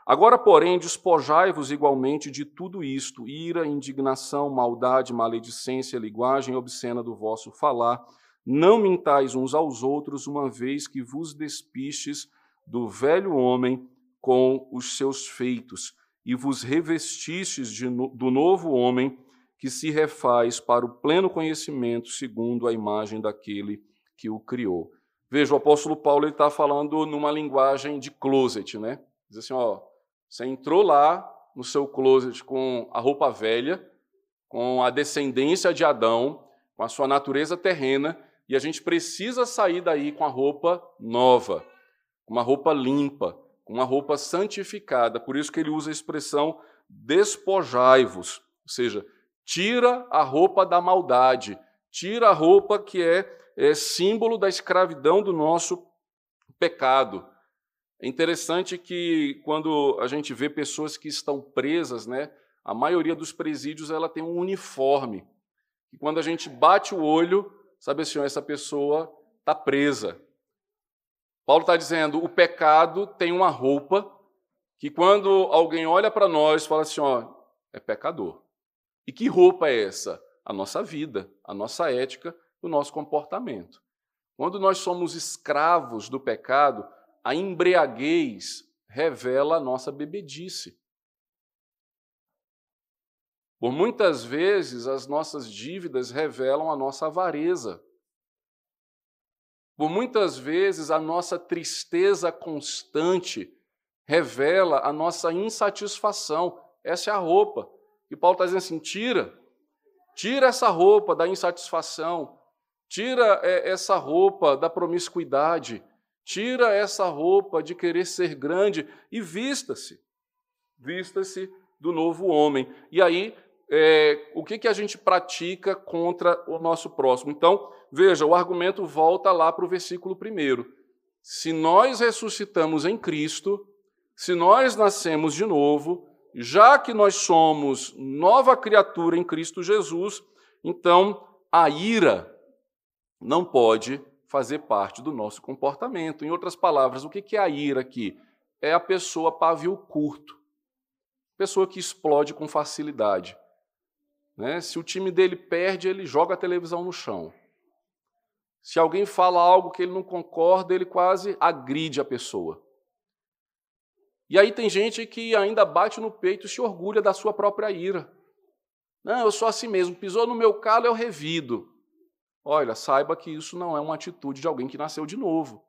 Agora, porém, despojai-vos igualmente de tudo isto: ira, indignação, maldade, maledicência, linguagem obscena do vosso falar. Não mintais uns aos outros, uma vez que vos despistes do velho homem com os seus feitos, e vos revestistes de, do novo homem, que se refaz para o pleno conhecimento, segundo a imagem daquele que o criou. Veja, o apóstolo Paulo está falando numa linguagem de closet, né? Diz assim, ó, você entrou lá no seu closet com a roupa velha, com a descendência de Adão, com a sua natureza terrena, e a gente precisa sair daí com a roupa nova, uma roupa limpa, uma roupa santificada. Por isso que ele usa a expressão despojai-vos, ou seja, tira a roupa da maldade, tira a roupa que é, é símbolo da escravidão do nosso pecado. É interessante que quando a gente vê pessoas que estão presas, né, a maioria dos presídios ela tem um uniforme. E quando a gente bate o olho, sabe assim, essa pessoa está presa. Paulo está dizendo, o pecado tem uma roupa que quando alguém olha para nós, fala assim, ó, é pecador. E que roupa é essa? A nossa vida, a nossa ética, o nosso comportamento. Quando nós somos escravos do pecado, a embriaguez revela a nossa bebedice. Por muitas vezes, as nossas dívidas revelam a nossa avareza. Por muitas vezes, a nossa tristeza constante revela a nossa insatisfação. Essa é a roupa. E Paulo está dizendo assim: tira, tira essa roupa da insatisfação, tira é, essa roupa da promiscuidade, Tira essa roupa de querer ser grande e vista-se. Vista-se do novo homem. E aí, é, o que, que a gente pratica contra o nosso próximo? Então, veja, o argumento volta lá para o versículo primeiro. Se nós ressuscitamos em Cristo, se nós nascemos de novo, já que nós somos nova criatura em Cristo Jesus, então a ira não pode fazer parte do nosso comportamento. Em outras palavras, o que é a ira aqui? É a pessoa pavio curto, pessoa que explode com facilidade. Né? Se o time dele perde, ele joga a televisão no chão. Se alguém fala algo que ele não concorda, ele quase agride a pessoa. E aí tem gente que ainda bate no peito e se orgulha da sua própria ira. Não, eu sou assim mesmo, pisou no meu calo, eu revido. Olha, saiba que isso não é uma atitude de alguém que nasceu de novo.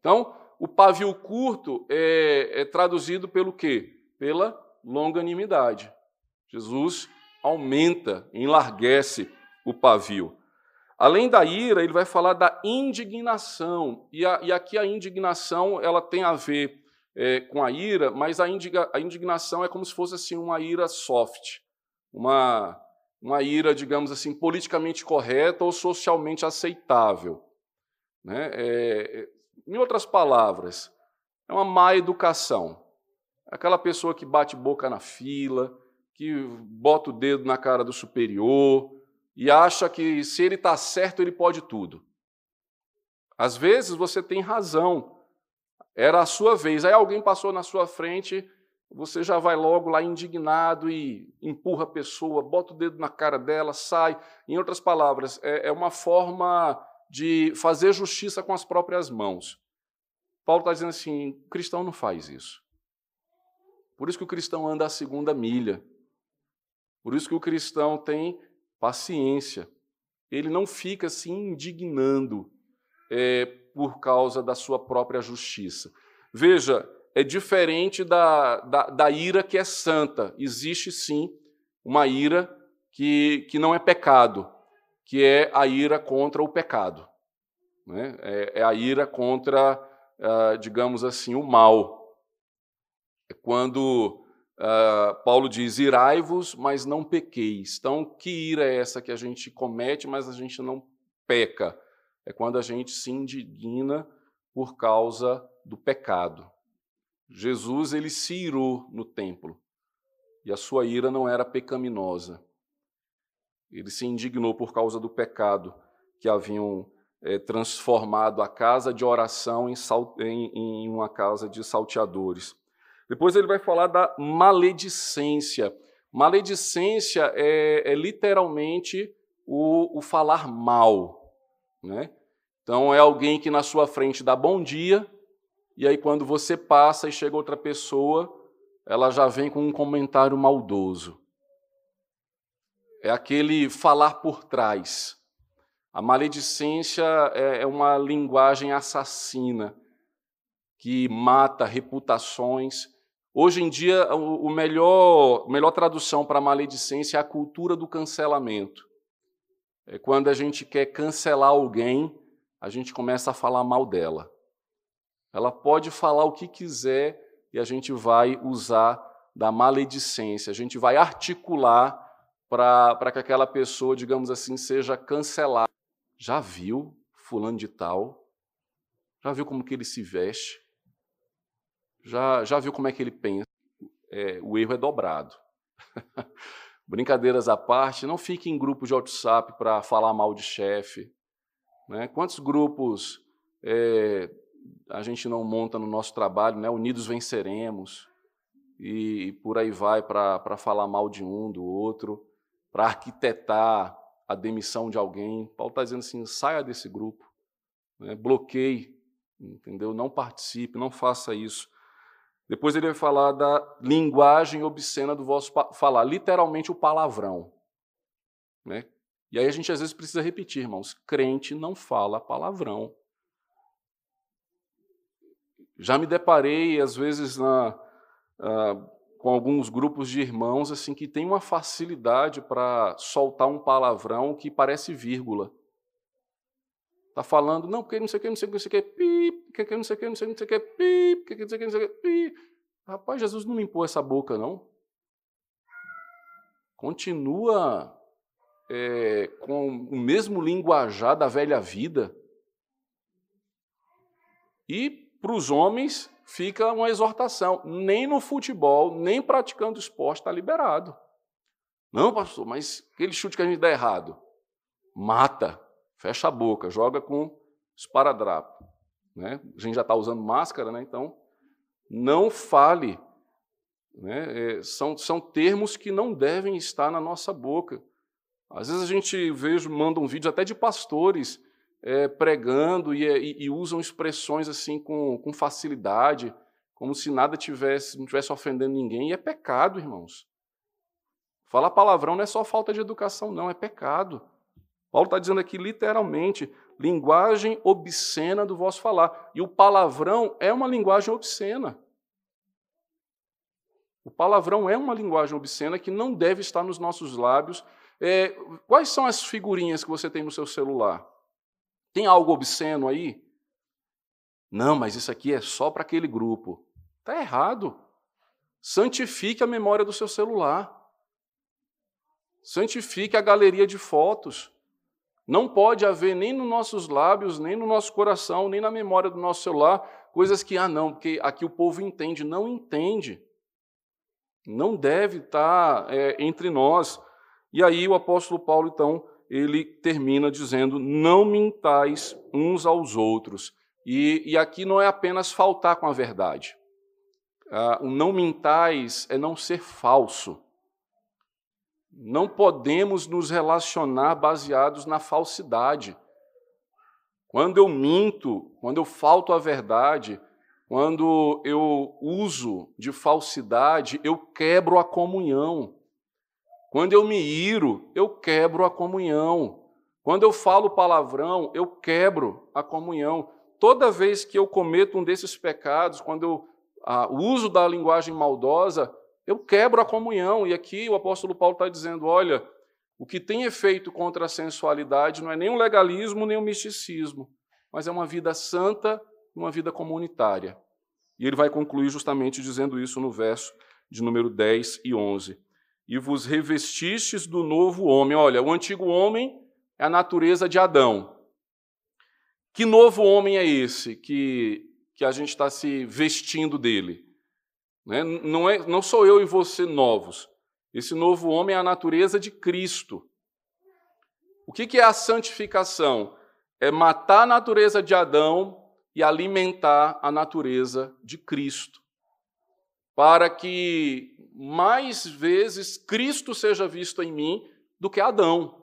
Então, o pavio curto é, é traduzido pelo quê? Pela longanimidade. Jesus aumenta, enlarguece o pavio. Além da ira, ele vai falar da indignação. E, a, e aqui a indignação ela tem a ver é, com a ira, mas a, indiga, a indignação é como se fosse assim uma ira soft, uma uma ira, digamos assim, politicamente correta ou socialmente aceitável. Né? É, em outras palavras, é uma má educação. Aquela pessoa que bate boca na fila, que bota o dedo na cara do superior e acha que se ele está certo, ele pode tudo. Às vezes você tem razão, era a sua vez, aí alguém passou na sua frente você já vai logo lá indignado e empurra a pessoa, bota o dedo na cara dela, sai. Em outras palavras, é, é uma forma de fazer justiça com as próprias mãos. Paulo está dizendo assim: o cristão não faz isso. Por isso que o cristão anda a segunda milha. Por isso que o cristão tem paciência. Ele não fica se indignando é, por causa da sua própria justiça. Veja, é diferente da, da, da, ira que é santa. Existe sim uma ira que, que não é pecado, que é a ira contra o pecado. Né? É, é a ira contra, uh, digamos assim, o mal. É quando uh, Paulo diz: irai-vos, mas não pequeis. Então, que ira é essa que a gente comete, mas a gente não peca? É quando a gente se indigna por causa do pecado. Jesus ele se irou no templo e a sua ira não era pecaminosa. Ele se indignou por causa do pecado que haviam é, transformado a casa de oração em, em, em uma casa de salteadores. Depois ele vai falar da maledicência. Maledicência é, é literalmente o, o, falar mal. Né? Então, é alguém que na sua frente dá bom dia, e aí quando você passa e chega outra pessoa, ela já vem com um comentário maldoso. É aquele falar por trás. A maledicência é, é uma linguagem assassina que mata reputações. Hoje em dia, o melhor, a melhor tradução para maledicência é a cultura do cancelamento. É quando a gente quer cancelar alguém, a gente começa a falar mal dela. Ela pode falar o que quiser e a gente vai usar da maledicência, a gente vai articular para que aquela pessoa, digamos assim, seja cancelada. Já viu fulano de tal? Já viu como que ele se veste? Já, já viu como é que ele pensa? É, o erro é dobrado. Brincadeiras à parte, não fique em grupos de WhatsApp para falar mal de chefe. Né? Quantos grupos é, a gente não monta no nosso trabalho, né? Unidos venceremos, e, e por aí vai para falar mal de um, do outro, para arquitetar a demissão de alguém. Paulo está dizendo assim: saia desse grupo, né? bloqueie, entendeu? Não participe, não faça isso. Depois ele vai falar da linguagem obscena do vosso falar, literalmente o palavrão. Né? E aí a gente às vezes precisa repetir, irmãos: crente não fala palavrão. Já me deparei, às vezes, na, uh, com alguns grupos de irmãos assim que tem uma facilidade para soltar um palavrão que parece vírgula. Tá falando, não, porque não sei o que, não sei o que, não sei o que, pi, porque não sei o que, não sei o que, não sei o que, pi, porque não sei o que, não sei o que, pi. Rapaz, Jesus não limpou essa boca, não. Continua é, com o mesmo linguajar da velha vida. E para os homens, fica uma exortação. Nem no futebol, nem praticando esporte está liberado. Não, pastor, mas aquele chute que a gente dá errado. Mata, fecha a boca, joga com esparadrapo. Né? A gente já está usando máscara, né? então não fale. Né? É, são, são termos que não devem estar na nossa boca. Às vezes a gente vejo, manda um vídeo até de pastores é, pregando e, e, e, usam expressões assim com, com facilidade, como se nada tivesse, não tivesse ofendendo ninguém, e é pecado, irmãos. Falar palavrão não é só falta de educação, não, é pecado. Paulo está dizendo aqui literalmente, linguagem obscena do vosso falar. E o palavrão é uma linguagem obscena. O palavrão é uma linguagem obscena que não deve estar nos nossos lábios. É, quais são as figurinhas que você tem no seu celular? Tem algo obsceno aí? Não, mas isso aqui é só para aquele grupo. Está errado. Santifique a memória do seu celular. Santifique a galeria de fotos. Não pode haver nem nos nossos lábios, nem no nosso coração, nem na memória do nosso celular, coisas que, ah, não, porque aqui o povo entende. Não entende. Não deve estar é, entre nós. E aí o apóstolo Paulo, então, ele termina dizendo: Não mintais uns aos outros. E, e aqui não é apenas faltar com a verdade. Ah, o não mintais é não ser falso. Não podemos nos relacionar baseados na falsidade. Quando eu minto, quando eu falto à verdade, quando eu uso de falsidade, eu quebro a comunhão. Quando eu me iro, eu quebro a comunhão. Quando eu falo palavrão, eu quebro a comunhão. Toda vez que eu cometo um desses pecados, quando eu ah, uso da linguagem maldosa, eu quebro a comunhão. E aqui o apóstolo Paulo está dizendo: olha, o que tem efeito contra a sensualidade não é nem um legalismo, nem um misticismo, mas é uma vida santa, uma vida comunitária. E ele vai concluir justamente dizendo isso no verso de número 10 e 11 e vos revestistes do novo homem. Olha, o antigo homem é a natureza de Adão. Que novo homem é esse que, que a gente está se vestindo dele? Né? Não, é, não sou eu e você novos. Esse novo homem é a natureza de Cristo. O que é a santificação? É matar a natureza de Adão e alimentar a natureza de Cristo, para que mais vezes Cristo seja visto em mim do que Adão.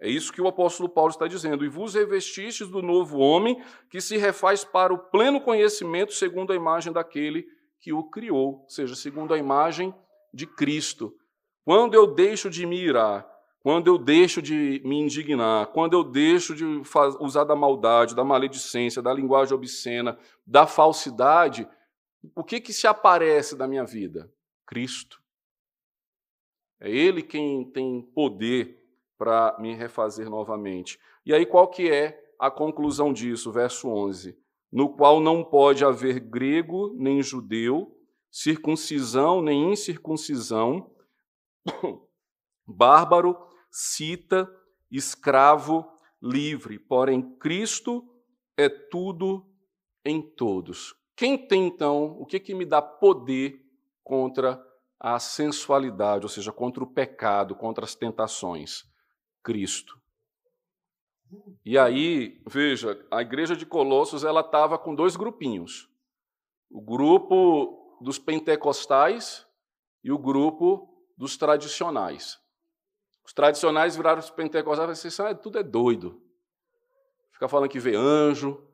É isso que o apóstolo Paulo está dizendo. E vos revestistes do novo homem, que se refaz para o pleno conhecimento, segundo a imagem daquele que o criou, ou seja, segundo a imagem de Cristo. Quando eu deixo de me irar, quando eu deixo de me indignar, quando eu deixo de usar da maldade, da maledicência, da linguagem obscena, da falsidade, o que, que se aparece da minha vida? Cristo. É Ele quem tem poder para me refazer novamente. E aí qual que é a conclusão disso? Verso 11. No qual não pode haver grego nem judeu, circuncisão nem incircuncisão, bárbaro, cita, escravo, livre. Porém, Cristo é tudo em todos. Quem tem então, o que, que me dá poder contra a sensualidade, ou seja, contra o pecado, contra as tentações? Cristo. E aí, veja, a igreja de Colossos ela estava com dois grupinhos. O grupo dos pentecostais e o grupo dos tradicionais. Os tradicionais viraram os pentecostais e assim, ah, tudo é doido. Fica falando que vê anjo,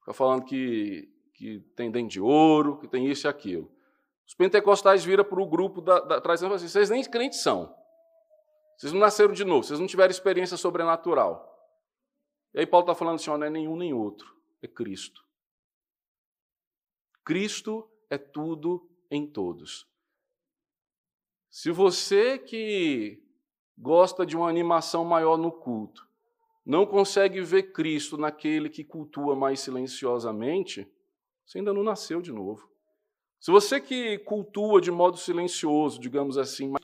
fica falando que, que tem dente de ouro, que tem isso e aquilo. Os pentecostais viram para o grupo da, da tradição e assim, vocês nem crentes são. Vocês não nasceram de novo, vocês não tiveram experiência sobrenatural. E aí Paulo está falando assim: não é nenhum nem outro, é Cristo. Cristo é tudo em todos. Se você que gosta de uma animação maior no culto, não consegue ver Cristo naquele que cultua mais silenciosamente, você ainda não nasceu de novo. Se você que cultua de modo silencioso, digamos assim,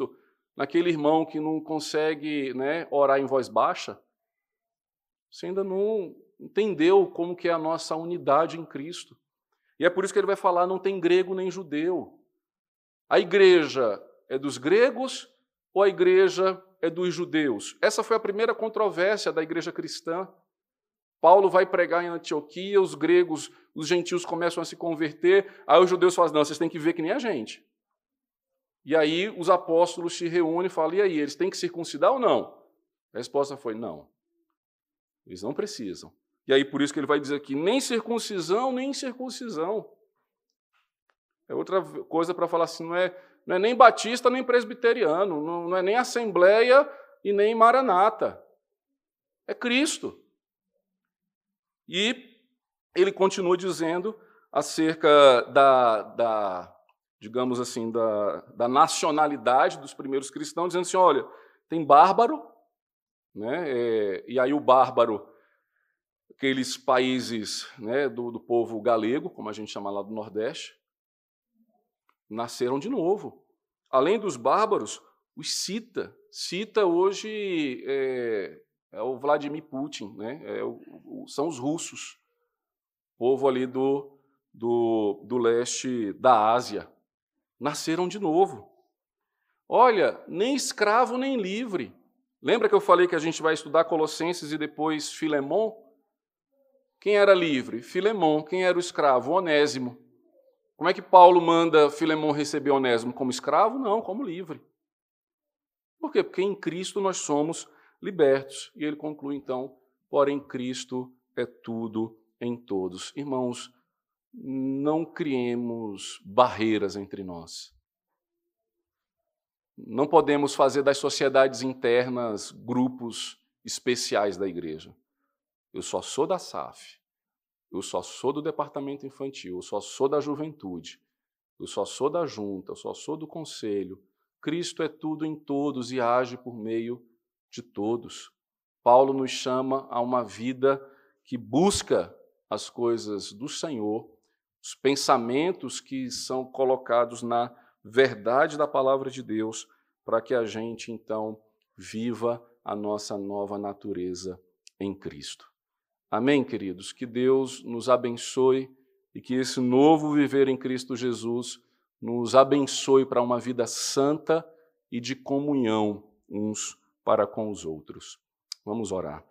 naquele irmão que não consegue né, orar em voz baixa, você ainda não entendeu como que é a nossa unidade em Cristo. E é por isso que ele vai falar, não tem grego nem judeu. A igreja é dos gregos ou a igreja é dos judeus? Essa foi a primeira controvérsia da igreja cristã. Paulo vai pregar em Antioquia, os gregos, os gentios começam a se converter, aí os judeus falam, não, vocês têm que ver que nem a gente. E aí os apóstolos se reúnem e falam: e aí, eles têm que circuncidar ou não? A resposta foi: não. Eles não precisam. E aí por isso que ele vai dizer aqui: nem circuncisão, nem circuncisão. É outra coisa para falar assim: não é, não é nem batista, nem presbiteriano, não, não é nem assembleia e nem maranata. É Cristo. E ele continua dizendo acerca da, da digamos assim, da, da nacionalidade dos primeiros cristãos, dizendo assim: olha, tem bárbaro, né? É, e aí o bárbaro, aqueles países né, do, do povo galego, como a gente chama lá do Nordeste, nasceram de novo. Além dos bárbaros, os cita. Cita hoje é, é o Vladimir Putin, né? É o, o, são os russos, povo ali do, do, do leste da Ásia nasceram de novo. Olha, nem escravo nem livre. Lembra que eu falei que a gente vai estudar Colossenses e depois Filemon? Quem era livre? Filemon. Quem era o escravo? Onésimo. Como é que Paulo manda Filemon receber Onésimo? Como escravo? Não, como livre. Por quê? Porque em Cristo nós somos libertos. E ele conclui então: porém, Cristo é tudo em todos. Irmãos, não criemos barreiras entre nós. Não podemos fazer das sociedades internas grupos especiais da igreja. Eu só sou da SAF, eu só sou do departamento infantil, eu só sou da juventude, eu só sou da junta, eu só sou do conselho. Cristo é tudo em todos e age por meio de todos. Paulo nos chama a uma vida que busca as coisas do Senhor os pensamentos que são colocados na verdade da palavra de Deus, para que a gente então viva a nossa nova natureza em Cristo. Amém, queridos? Que Deus nos abençoe e que esse novo viver em Cristo Jesus nos abençoe para uma vida santa e de comunhão uns para com os outros. Vamos orar.